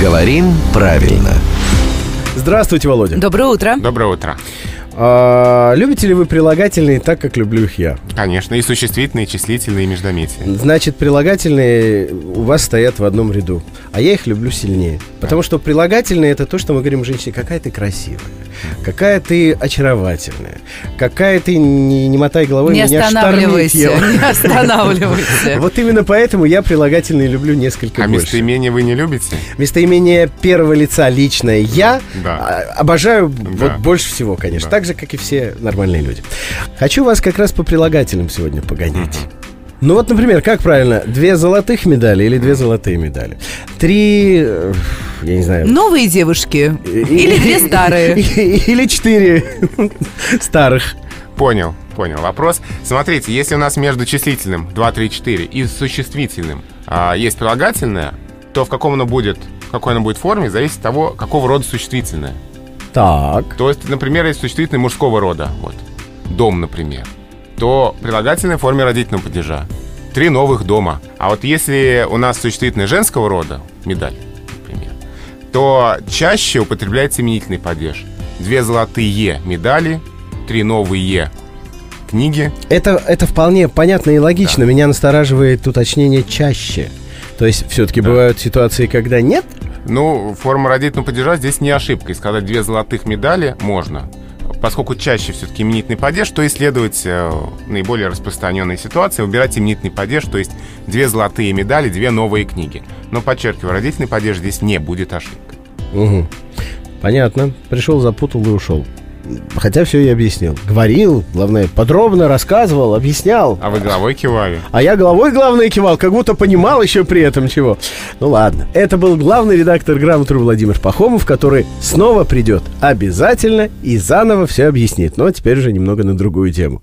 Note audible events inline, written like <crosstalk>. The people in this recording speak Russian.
Говорим правильно. Здравствуйте, Володя. Доброе утро. Доброе утро. А, любите ли вы прилагательные так, как люблю их я? Конечно, и существительные, и числительные, и междометия. Значит, прилагательные у вас стоят в одном ряду, а я их люблю сильнее. Потому что прилагательные это то, что мы говорим женщине, какая ты красивая, какая ты очаровательная, какая ты не, не мотай головой, Не меня останавливайся, <laughs> не останавливайся. Вот именно поэтому я прилагательные люблю несколько А больше. местоимение вы не любите? Местоимение первого лица личное я Да. а, обожаю вот больше всего, конечно. Да. Так же, как и все нормальные люди. Хочу вас как раз по прилагательным сегодня погонять. Ну вот, например, как правильно? Две золотых медали или две золотые медали? Три, э, я не знаю... Новые девушки или две старые? <laughs> Или четыре старых. Понял, понял. Вопрос. Смотрите, если у нас между числительным 2, 3, 4 и существительным а, есть прилагательное, то в каком оно будет, в какой оно будет форме, зависит от того, какого рода существительное. Так. То есть, например, если существительное мужского рода, вот, дом, например, то прилагательное в форме родительного падежа. Три новых дома. А вот если у нас существительное женского рода, медаль, например, то чаще употребляется именительный падеж. Две золотые медали, три новые книги. Это, это вполне понятно и логично. Меня настораживает уточнение чаще. То есть все-таки бывают ситуации, когда нет, Ну, форма родительного падежа здесь не ошибка. И сказать две золотых медали можно. Поскольку чаще все-таки именительный падеж, то исследовать э, наиболее распространенные ситуации, выбирать именительный падеж, то есть две золотые медали, две новые книги. Но, подчеркиваю, родительный падеж здесь не будет ошибкой. Угу. Понятно. Пришел, запутал и ушел. Хотя все и объяснил. Говорил, главное, подробно рассказывал, объяснял. А вы головой кивали. А я головой, главное, кивал, как будто понимал еще при этом чего. Ну ладно. Это был главный редактор «Грамотру» Владимир Пахомов, который снова придет обязательно и заново все объяснит. Но теперь уже немного на другую тему.